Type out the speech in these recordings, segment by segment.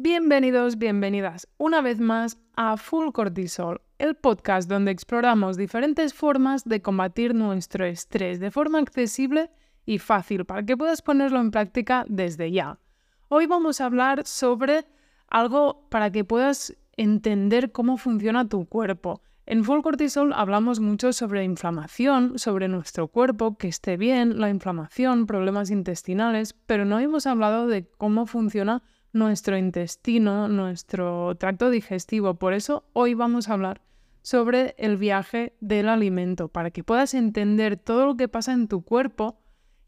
Bienvenidos, bienvenidas una vez más a Full Cortisol, el podcast donde exploramos diferentes formas de combatir nuestro estrés de forma accesible y fácil para que puedas ponerlo en práctica desde ya. Hoy vamos a hablar sobre algo para que puedas entender cómo funciona tu cuerpo. En Full Cortisol hablamos mucho sobre inflamación, sobre nuestro cuerpo, que esté bien, la inflamación, problemas intestinales, pero no hemos hablado de cómo funciona nuestro intestino, nuestro tracto digestivo. Por eso hoy vamos a hablar sobre el viaje del alimento, para que puedas entender todo lo que pasa en tu cuerpo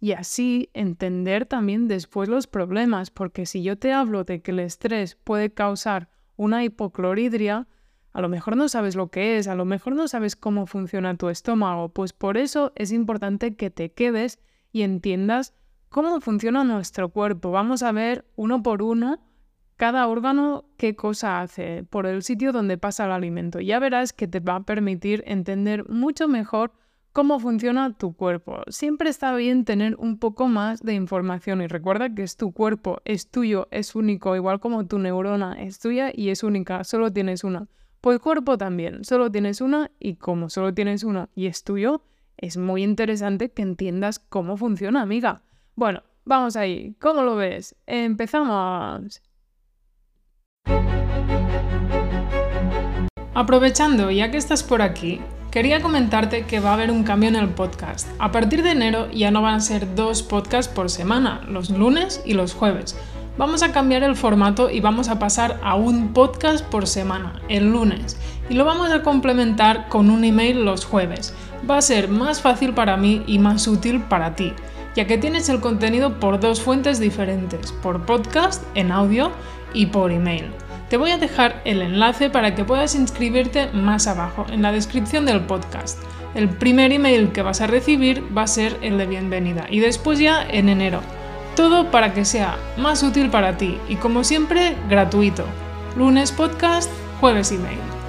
y así entender también después los problemas, porque si yo te hablo de que el estrés puede causar una hipocloridria, a lo mejor no sabes lo que es, a lo mejor no sabes cómo funciona tu estómago, pues por eso es importante que te quedes y entiendas cómo funciona nuestro cuerpo. Vamos a ver uno por uno cada órgano qué cosa hace por el sitio donde pasa el alimento. Ya verás que te va a permitir entender mucho mejor cómo funciona tu cuerpo. Siempre está bien tener un poco más de información y recuerda que es tu cuerpo, es tuyo, es único, igual como tu neurona es tuya y es única, solo tienes una. Pues cuerpo también, solo tienes una y como solo tienes una y es tuyo, es muy interesante que entiendas cómo funciona, amiga. Bueno, vamos ahí. ¿Cómo lo ves? Empezamos. Aprovechando, ya que estás por aquí, quería comentarte que va a haber un cambio en el podcast. A partir de enero ya no van a ser dos podcasts por semana, los lunes y los jueves. Vamos a cambiar el formato y vamos a pasar a un podcast por semana, el lunes, y lo vamos a complementar con un email los jueves. Va a ser más fácil para mí y más útil para ti ya que tienes el contenido por dos fuentes diferentes, por podcast, en audio y por email. Te voy a dejar el enlace para que puedas inscribirte más abajo, en la descripción del podcast. El primer email que vas a recibir va a ser el de bienvenida y después ya en enero. Todo para que sea más útil para ti y como siempre gratuito. Lunes podcast, jueves email.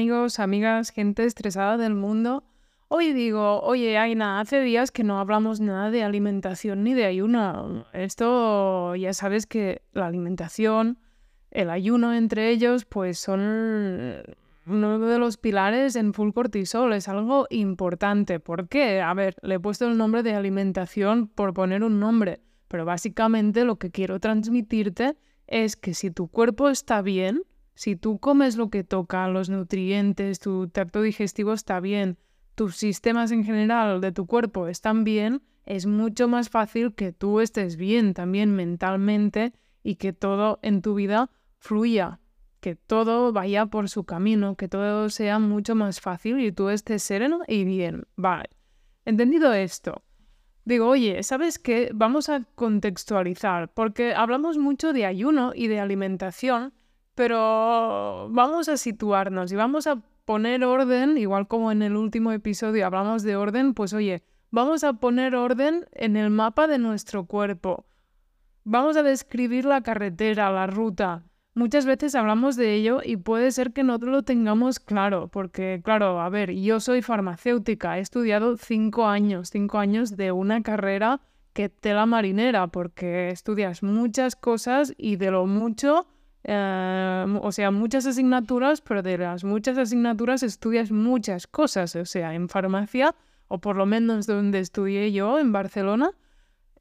Amigos, amigas, gente estresada del mundo. Hoy digo, oye Aina, hace días que no hablamos nada de alimentación ni de ayuno. Esto ya sabes que la alimentación, el ayuno entre ellos, pues son uno de los pilares en full cortisol. Es algo importante. ¿Por qué? A ver, le he puesto el nombre de alimentación por poner un nombre, pero básicamente lo que quiero transmitirte es que si tu cuerpo está bien, si tú comes lo que toca, los nutrientes, tu tracto digestivo está bien, tus sistemas en general de tu cuerpo están bien, es mucho más fácil que tú estés bien también mentalmente y que todo en tu vida fluya, que todo vaya por su camino, que todo sea mucho más fácil y tú estés sereno y bien. Vale. Entendido esto, digo, oye, ¿sabes qué? Vamos a contextualizar, porque hablamos mucho de ayuno y de alimentación, pero vamos a situarnos y vamos a poner orden, igual como en el último episodio hablamos de orden, pues oye, vamos a poner orden en el mapa de nuestro cuerpo. Vamos a describir la carretera, la ruta. Muchas veces hablamos de ello y puede ser que no lo tengamos claro, porque claro, a ver, yo soy farmacéutica, he estudiado cinco años, cinco años de una carrera que tela marinera, porque estudias muchas cosas y de lo mucho Em, o sea, muchas asignaturas, pero de las muchas asignaturas estudias muchas cosas. O sea, en farmacia, o por lo menos donde estudié yo, en Barcelona,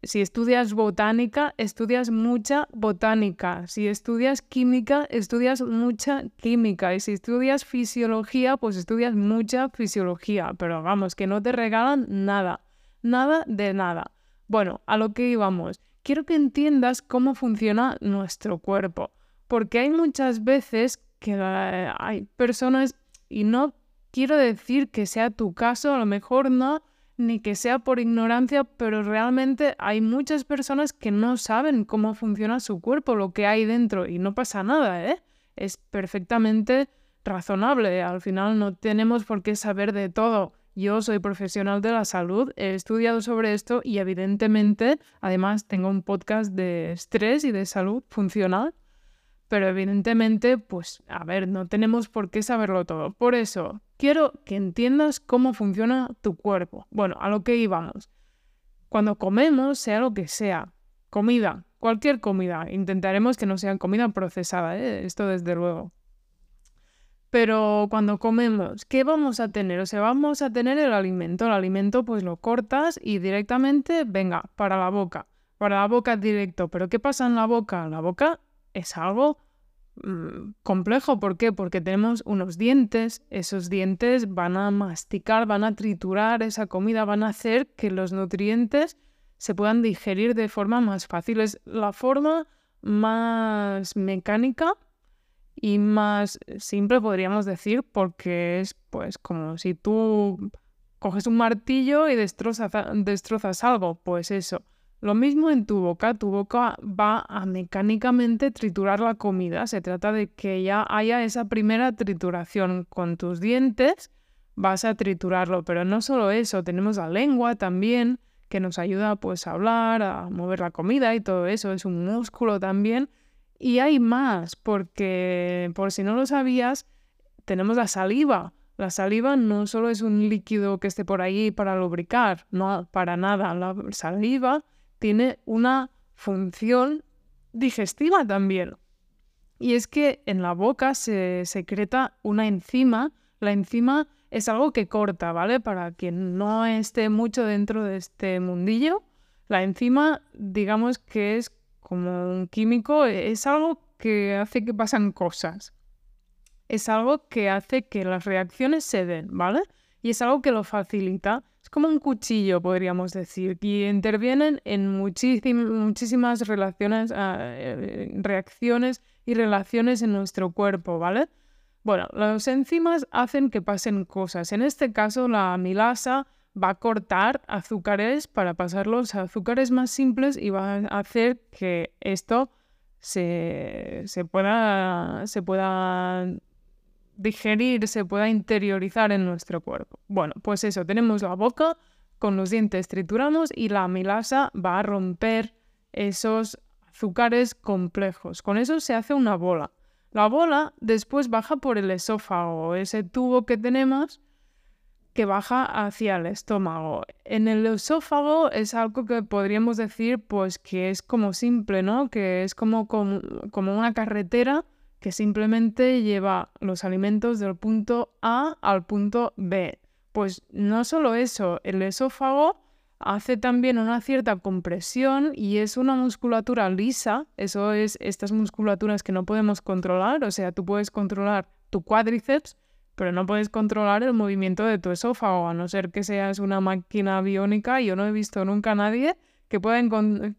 si estudias botánica, estudias mucha botánica. Si estudias química, estudias mucha química. Y si estudias fisiología, pues estudias mucha fisiología. Pero vamos, que no te regalan nada. Nada de nada. Bueno, a lo que íbamos. Quiero que entiendas cómo funciona nuestro cuerpo porque hay muchas veces que eh, hay personas, y no quiero decir que sea tu caso, a lo mejor no, ni que sea por ignorancia, pero realmente hay muchas personas que no saben cómo funciona su cuerpo, lo que hay dentro, y no pasa nada, ¿eh? Es perfectamente razonable, al final no tenemos por qué saber de todo. Yo soy profesional de la salud, he estudiado sobre esto y evidentemente, además, tengo un podcast de estrés y de salud funcional pero evidentemente, pues, a ver, no tenemos por qué saberlo todo. Por eso, quiero que entiendas cómo funciona tu cuerpo. Bueno, a lo que íbamos. Cuando comemos, sea lo que sea, comida, cualquier comida, intentaremos que no sea comida procesada, ¿eh? esto desde luego. Pero cuando comemos, ¿qué vamos a tener? O sea, vamos a tener el alimento. El alimento pues lo cortas y directamente, venga, para la boca. Para la boca directo. Pero ¿qué pasa en la boca? La boca es algo mm, complejo. ¿Por qué? Porque tenemos unos dientes. Esos dientes van a masticar, van a triturar esa comida, van a hacer que los nutrientes se puedan digerir de forma más fácil. Es la forma más mecánica y más simple podríamos decir porque es pues como si tú coges un martillo y destrozas, destrozas algo, pues eso. Lo mismo en tu boca, tu boca va a mecánicamente triturar la comida. Se trata de que ya haya esa primera trituración con tus dientes, vas a triturarlo, pero no solo eso, tenemos la lengua también que nos ayuda pues a hablar, a mover la comida y todo eso, es un músculo también y hay más, porque por si no lo sabías, tenemos la saliva. La saliva no solo es un líquido que esté por ahí para lubricar, no, para nada. La saliva tiene una función digestiva también. Y es que en la boca se secreta una enzima. La enzima es algo que corta, ¿vale? Para quien no esté mucho dentro de este mundillo, la enzima, digamos que es como un químico, es algo que hace que pasan cosas. Es algo que hace que las reacciones se den, ¿vale? Y es algo que lo facilita. Como un cuchillo, podríamos decir, y intervienen en muchísimas relaciones, ah, eh, reacciones y relaciones en nuestro cuerpo, ¿vale? Bueno, las enzimas hacen que pasen cosas. En este caso, la amilasa va a cortar azúcares para pasarlos a azúcares más simples y va a hacer que esto se, pueda, se pueda digerir, se pueda interiorizar en nuestro cuerpo. Bueno, pues eso, tenemos la boca, con los dientes trituramos y la amilasa va a romper esos azúcares complejos. Con eso se hace una bola. La bola después baja por el esófago, ese tubo que tenemos que baja hacia el estómago. En el esófago es algo que podríamos decir pues que es como simple, ¿no? Que es como, como, como una carretera que simplemente lleva los alimentos del punto A al punto B. Pues no solo eso, el esófago hace también una cierta compresión y es una musculatura lisa, eso es estas musculaturas que no podemos controlar, o sea, tú puedes controlar tu cuádriceps, pero no puedes controlar el movimiento de tu esófago, a no ser que seas una máquina biónica. Yo no he visto nunca a nadie que pueda,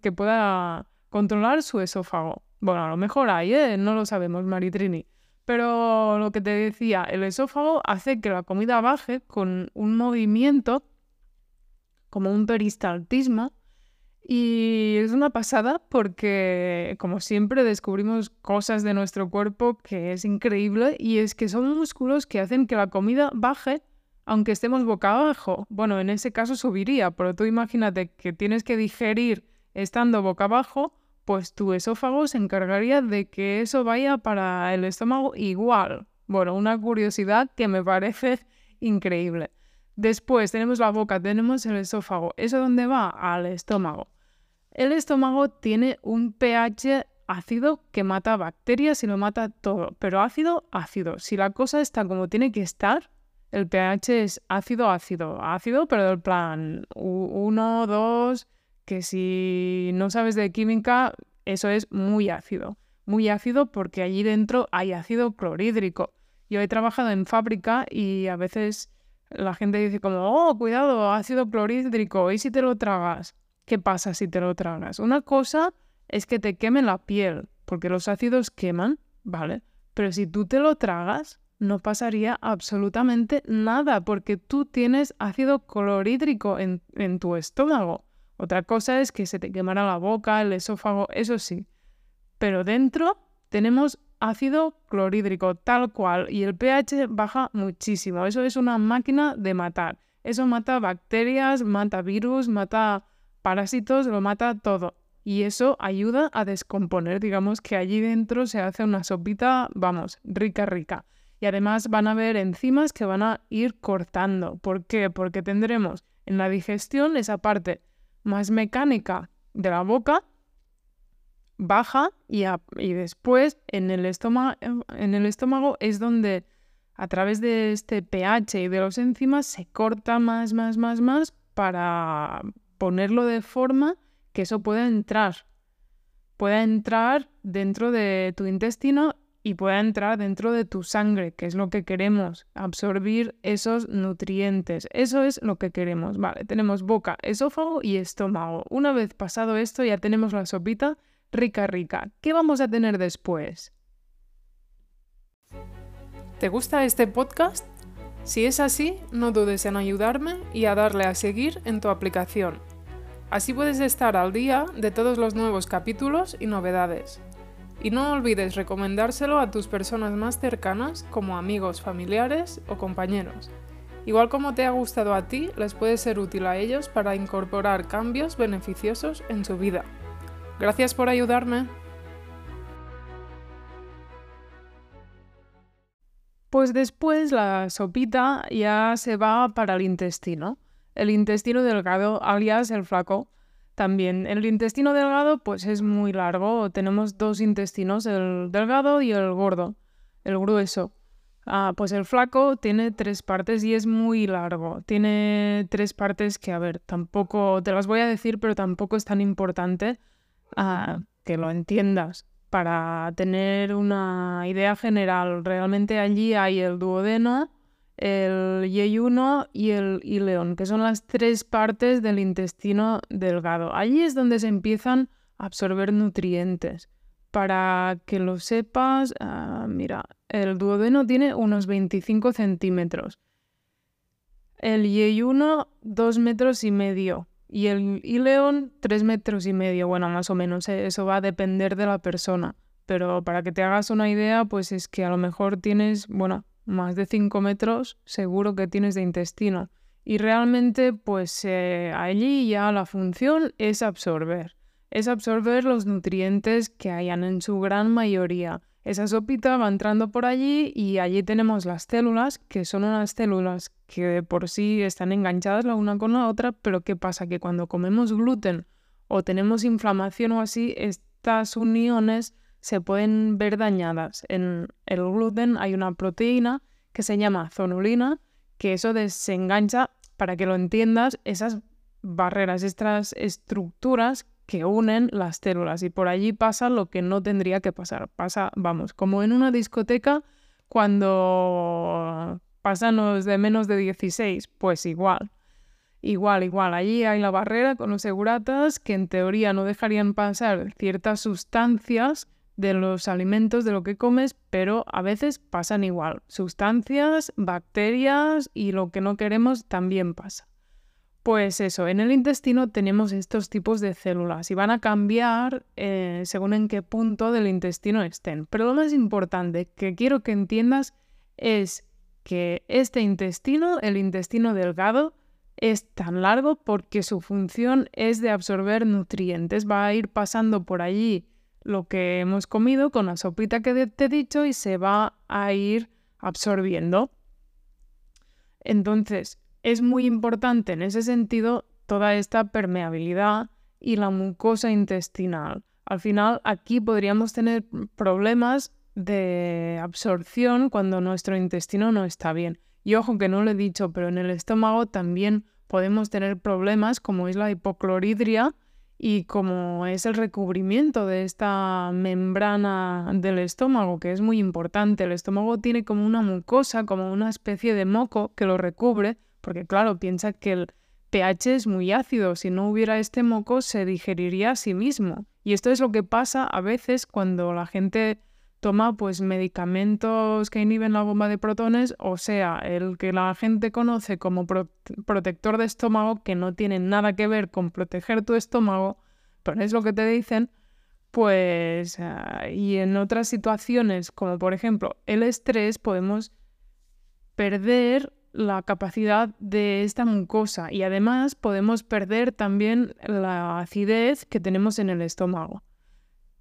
que pueda controlar su esófago. Bueno, a lo mejor hay, ¿eh? no lo sabemos, Maritrini. Pero lo que te decía, el esófago hace que la comida baje con un movimiento como un peristaltismo y es una pasada porque, como siempre, descubrimos cosas de nuestro cuerpo que es increíble y es que son músculos que hacen que la comida baje aunque estemos boca abajo. Bueno, en ese caso subiría, pero tú imagínate que tienes que digerir estando boca abajo, pues tu esófago se encargaría de que eso vaya para el estómago igual. Bueno, una curiosidad que me parece increíble. Después tenemos la boca, tenemos el esófago. ¿Eso dónde va? Al estómago. El estómago tiene un pH ácido que mata bacterias y lo mata todo, pero ácido, ácido. Si la cosa está como tiene que estar, el pH es ácido, ácido, ácido, pero del plan 1, 2, que si no sabes de química, eso es muy ácido. Muy ácido porque allí dentro hay ácido clorhídrico. Yo he trabajado en fábrica y a veces la gente dice como, oh, cuidado, ácido clorhídrico, ¿y si te lo tragas? ¿Qué pasa si te lo tragas? Una cosa es que te queme la piel, porque los ácidos queman, ¿vale? Pero si tú te lo tragas, no pasaría absolutamente nada, porque tú tienes ácido clorhídrico en, en tu estómago. Otra cosa es que se te quemara la boca, el esófago, eso sí. Pero dentro tenemos ácido clorhídrico, tal cual, y el pH baja muchísimo. Eso es una máquina de matar. Eso mata bacterias, mata virus, mata parásitos, lo mata todo. y eso ayuda a descomponer, digamos que allí dentro se hace una sopita, vamos, rica, rica. Y además van a haber enzimas que van a ir cortando. ¿Por qué? Porque tendremos en la digestión esa parte más mecánica de la boca baja y, y después en el, en el estómago es donde a través de este pH y de los enzimas se corta más, más, más, más para ponerlo de forma que eso pueda entrar. Pueda entrar dentro de tu intestino y pueda entrar dentro de tu sangre, que es lo que queremos, absorbir esos nutrientes. Eso es lo que queremos. Vale, tenemos boca, esófago y estómago. Una vez pasado esto ya tenemos la sopita rica, rica. ¿Qué vamos a tener después? ¿Te gusta este podcast? Si es así, no dudes en ayudarme y a darle a seguir en tu aplicación. Así puedes estar al día de todos los nuevos capítulos y novedades. Y no olvides recomendárselo a tus personas más cercanas como amigos, familiares o compañeros. Igual como te ha gustado a ti, les puede ser útil a ellos para incorporar cambios beneficiosos en su vida. Gracias por ayudarme. Pues después la sopita ya se va para el intestino. El intestino delgado, alias el flaco. También el intestino delgado pues es muy largo. Tenemos dos intestinos, el delgado y el gordo, el grueso. Ah, pues el flaco tiene tres partes y es muy largo. Tiene tres partes que, a ver, tampoco te las voy a decir, pero tampoco es tan importante que lo entiendas para tener una idea general. Realmente allí hay el duodeno, el yeyuno y el ileón, que son las tres partes del intestino delgado. Allí es donde se empiezan a absorber nutrientes. Para que lo sepas, ah, mira, el duodeno tiene unos 25 centímetros. El yeyuno, dos metros y medio y el ileón tres metros y medio, bueno, más o menos, eh, eso va a depender de la persona, pero para que te hagas una idea, pues es que a lo mejor tienes, bueno, más de 5 metros seguro que tienes de intestino. Y realmente pues eh, allí ya la función es absorber, es absorber los nutrientes que hayan en su gran mayoría. Esa sopita va entrando por allí y allí tenemos las células, que son unas células que por sí están enganchadas la una con la otra, pero ¿qué pasa? Que cuando comemos gluten o tenemos inflamación o así, estas uniones se pueden ver dañadas. En el gluten hay una proteína que se llama zonulina, que eso desengancha, para que lo entiendas, esas barreras, estas estructuras que unen las células y por allí pasa lo que no tendría que pasar. Pasa, vamos, como en una discoteca cuando pasan los de menos de 16, pues igual. Igual, igual, allí hay la barrera con los seguratas que en teoría no dejarían pasar ciertas sustancias de los alimentos, de lo que comes, pero a veces pasan igual. Sustancias, bacterias y lo que no queremos también pasa. Pues eso, en el intestino tenemos estos tipos de células y van a cambiar eh, según en qué punto del intestino estén. Pero lo más importante que quiero que entiendas es que este intestino, el intestino delgado, es tan largo porque su función es de absorber nutrientes. Va a ir pasando por allí lo que hemos comido con la sopita que te he dicho y se va a ir absorbiendo. Entonces, es muy importante en ese sentido toda esta permeabilidad y la mucosa intestinal. Al final aquí podríamos tener problemas de absorción cuando nuestro intestino no está bien. Y ojo que no lo he dicho, pero en el estómago también podemos tener problemas como es la hipocloridria y como es el recubrimiento de esta membrana del estómago, que es muy importante. El estómago tiene como una mucosa, como una especie de moco que lo recubre, porque claro, piensa que el pH es muy ácido, si no hubiera este moco se digeriría a sí mismo. Y esto es lo que pasa a veces cuando la gente toma pues medicamentos que inhiben la bomba de protones, o sea, el que la gente conoce como protector de estómago, que no tiene nada que ver con proteger tu estómago, pero es lo que te dicen, pues ah, y en otras situaciones como por ejemplo el estrés podemos perder la capacidad de esta mucosa y además podemos perder también la acidez que tenemos en el estómago.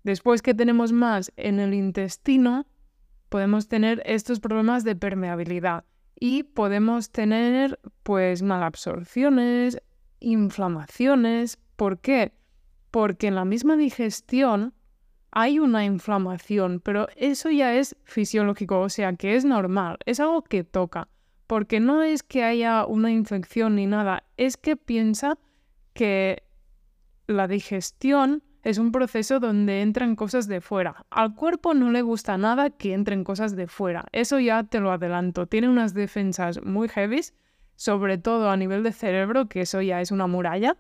Después que tenemos más en el intestino, podemos tener estos problemas de permeabilidad y podemos tener pues malabsorciones, inflamaciones. ¿Por qué? Porque en la misma digestión hay una inflamación, pero eso ya es fisiológico, o sea que es normal, es algo que toca, porque no es que haya una infección ni nada, es que piensa que la digestión es un proceso donde entran cosas de fuera. Al cuerpo no le gusta nada que entren cosas de fuera. Eso ya te lo adelanto. Tiene unas defensas muy heavy, sobre todo a nivel de cerebro, que eso ya es una muralla.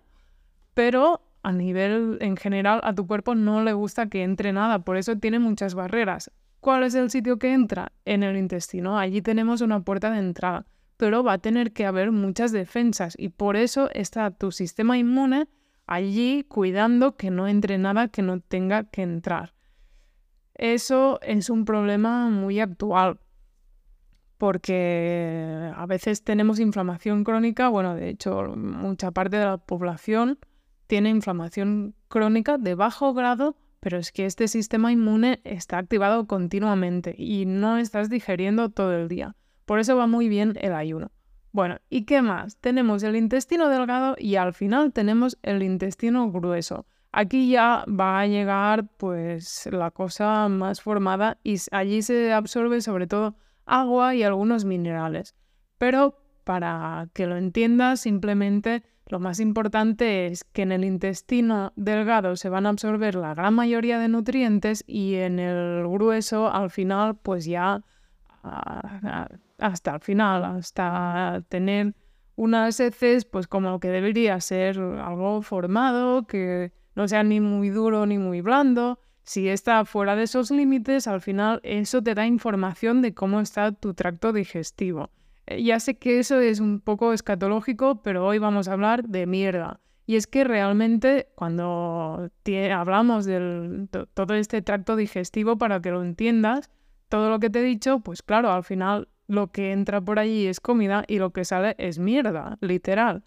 Pero a nivel en general a tu cuerpo no le gusta que entre nada. Por eso tiene muchas barreras. ¿Cuál es el sitio que entra? En el intestino. Allí tenemos una puerta de entrada. Pero va a tener que haber muchas defensas. Y por eso está tu sistema inmune allí cuidando que no entre nada que no tenga que entrar. Eso es un problema muy actual porque a veces tenemos inflamación crónica, bueno, de hecho mucha parte de la población tiene inflamación crónica de bajo grado, pero es que este sistema inmune está activado continuamente y no estás digeriendo todo el día. Por eso va muy bien el ayuno. Bueno, ¿y qué más? Tenemos el intestino delgado y al final tenemos el intestino grueso. Aquí ya va a llegar pues la cosa más formada y allí se absorbe sobre todo agua y algunos minerales. Pero para que lo entiendas, simplemente lo más importante es que en el intestino delgado se van a absorber la gran mayoría de nutrientes y en el grueso al final pues ya hasta el final, hasta tener unas heces, pues como que debería ser algo formado, que no sea ni muy duro ni muy blando. Si está fuera de esos límites, al final eso te da información de cómo está tu tracto digestivo. Eh, ya sé que eso es un poco escatológico, pero hoy vamos a hablar de mierda. Y es que realmente cuando hablamos de todo este tracto digestivo, para que lo entiendas, todo lo que te he dicho, pues claro, al final lo que entra por allí es comida y lo que sale es mierda, literal.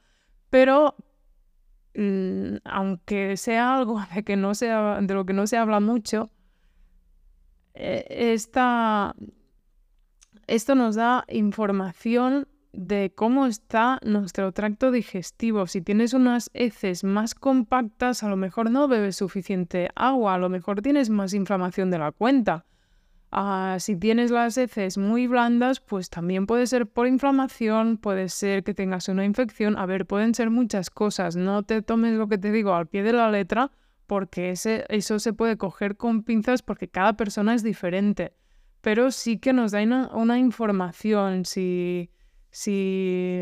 Pero mm, aunque sea algo de, que no de lo que no se habla mucho, eh, esto nos da información de cómo está nuestro tracto digestivo. Si tienes unas heces más compactas, a lo mejor no bebes suficiente agua, a lo mejor tienes más inflamación de la cuenta. Ah, si tienes las heces muy blandas, pues también puede ser por inflamación, puede ser que tengas una infección. A ver, pueden ser muchas cosas. No te tomes lo que te digo al pie de la letra, porque ese, eso se puede coger con pinzas porque cada persona es diferente. Pero sí que nos da una, información. Si, si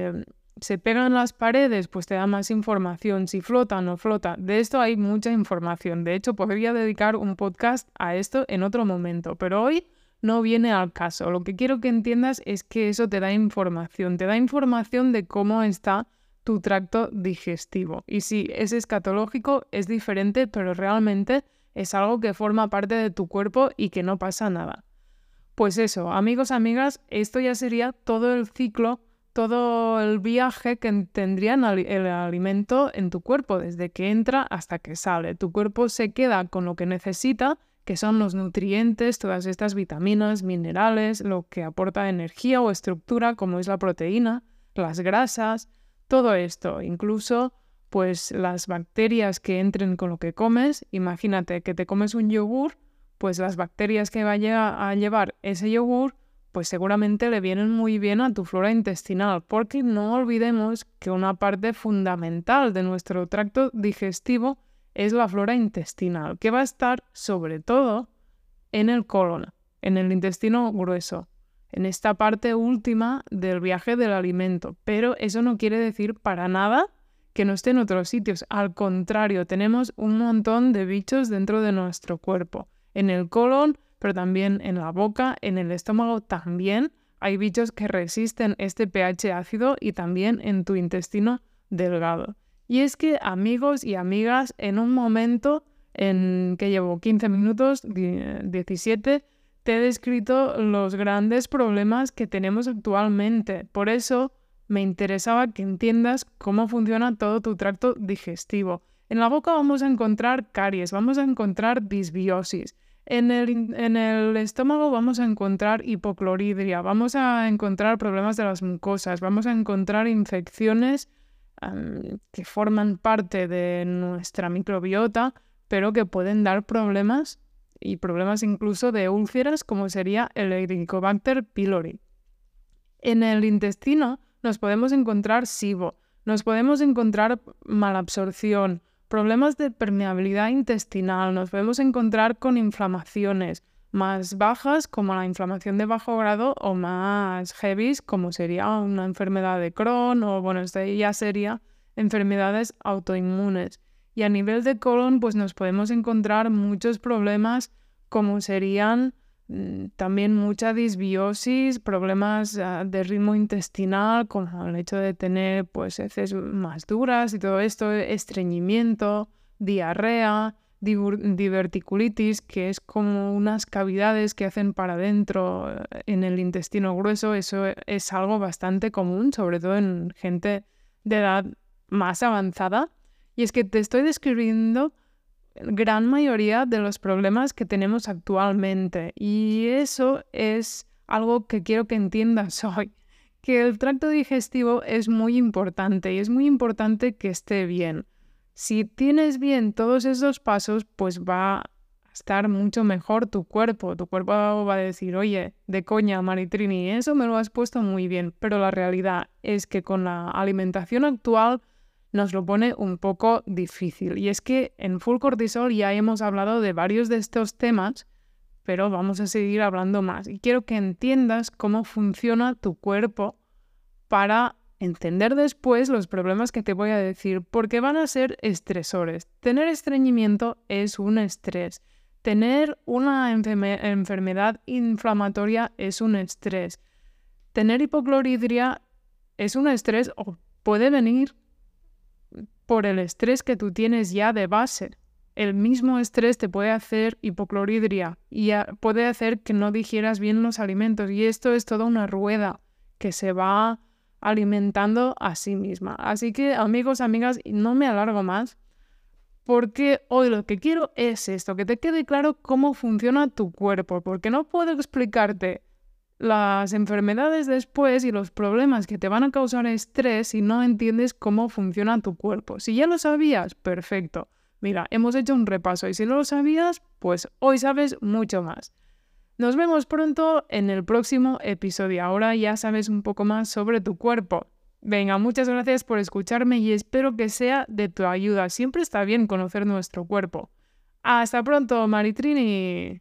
se pegan las paredes, pues te da más información. Si flota o no flota. De esto hay mucha información. De hecho, podría dedicar un podcast a esto en otro momento. Pero hoy no viene al caso. Lo que quiero que entiendas es que eso te da información. Te da información de cómo está tu tracto digestivo. Y si es escatológico, es diferente, pero realmente es algo que forma parte de tu cuerpo y que no pasa nada. Pues eso, amigos, amigas, esto ya sería todo el ciclo todo el viaje que tendría el alimento en tu cuerpo, desde que entra hasta que sale. Tu cuerpo se queda con lo que necesita, que son los nutrientes, todas estas vitaminas, minerales, lo que aporta energía o estructura, como es la proteína, las grasas, todo esto, incluso pues las bacterias que entren con lo que comes. Imagínate que te comes un yogur, pues las bacterias que vaya a llevar ese yogur pues seguramente le vienen muy bien a tu flora intestinal, porque no olvidemos que una parte fundamental de nuestro tracto digestivo es la flora intestinal, que va a estar sobre todo en el colon, en el intestino grueso, en esta parte última del viaje del alimento. Pero eso no quiere decir para nada que no esté en otros sitios. Al contrario, tenemos un montón de bichos dentro de nuestro cuerpo. En el colon pero también en la boca, en el estómago también hay bichos que resisten este pH ácido y también en tu intestino delgado. Y es que amigos y amigas, en un momento en que llevo 15 minutos, 17, te he descrito los grandes problemas que tenemos actualmente. Por eso me interesaba que entiendas cómo funciona todo tu tracto digestivo. En la boca vamos a encontrar caries, vamos a encontrar disbiosis. En el, estómago vamos a encontrar hipocloridria, vamos a encontrar problemas de las mucosas, vamos a encontrar infecciones que forman parte de nuestra microbiota, pero que pueden dar problemas y problemas incluso de úlceras, como sería el Helicobacter pylori. En el intestino nos podemos encontrar SIBO, nos podemos encontrar malabsorción, problemas de permeabilidad intestinal, nos podemos encontrar con inflamaciones más bajas como la inflamación de bajo grado o más heavy como sería una enfermedad de Crohn o bueno, esto ya sería enfermedades autoinmunes. Y a nivel de colon pues nos podemos encontrar muchos problemas como serían también mucha disbiosis, problemas ah, de ritmo intestinal, como el hecho de tener pues heces más duras y todo esto, estreñimiento, diarrea, diverticulitis, que es como unas cavidades que hacen para adentro eh, en el intestino grueso, eso es algo bastante común, sobre todo en gente de edad más avanzada. Y es que te estoy describiendo gran mayoría de los problemas que tenemos actualmente. Y eso es algo que quiero que entiendas hoy, que el tracto digestivo es muy importante y es muy importante que esté bien. Si tienes bien todos esos pasos, pues va a estar mucho mejor tu cuerpo. Tu cuerpo va a decir, oye, de coña, Maritrini, eso me lo has puesto muy bien. Pero la realidad es que con la alimentación actual nos lo pone un poco difícil. Y es que en Full Cortisol ya hemos hablado de varios de estos temas, pero vamos a seguir hablando más. Y quiero que entiendas cómo funciona tu cuerpo para entender después los problemas que te voy a decir, porque van a ser estresores. Tener estreñimiento es un estrés. Tener una enfermedad inflamatoria es un estrés. Tener hipocloridria es un estrés o puede venir por el estrés que tú tienes ya de base. El mismo estrés te puede hacer hipocloridria y puede hacer que no digieras bien los alimentos y esto es toda una rueda que se va alimentando a sí misma. Así que amigos, amigas, no me alargo más porque hoy lo que quiero es esto, que te quede claro cómo funciona tu cuerpo, porque no puedo explicarte las enfermedades después y los problemas que te van a causar estrés si no entiendes cómo funciona tu cuerpo. Si ya lo sabías, perfecto. Mira, hemos hecho un repaso y si no lo sabías, pues hoy sabes mucho más. Nos vemos pronto en el próximo episodio. Ahora ya sabes un poco más sobre tu cuerpo. Venga, muchas gracias por escucharme y espero que sea de tu ayuda. Siempre está bien conocer nuestro cuerpo. Hasta pronto, Maritrini.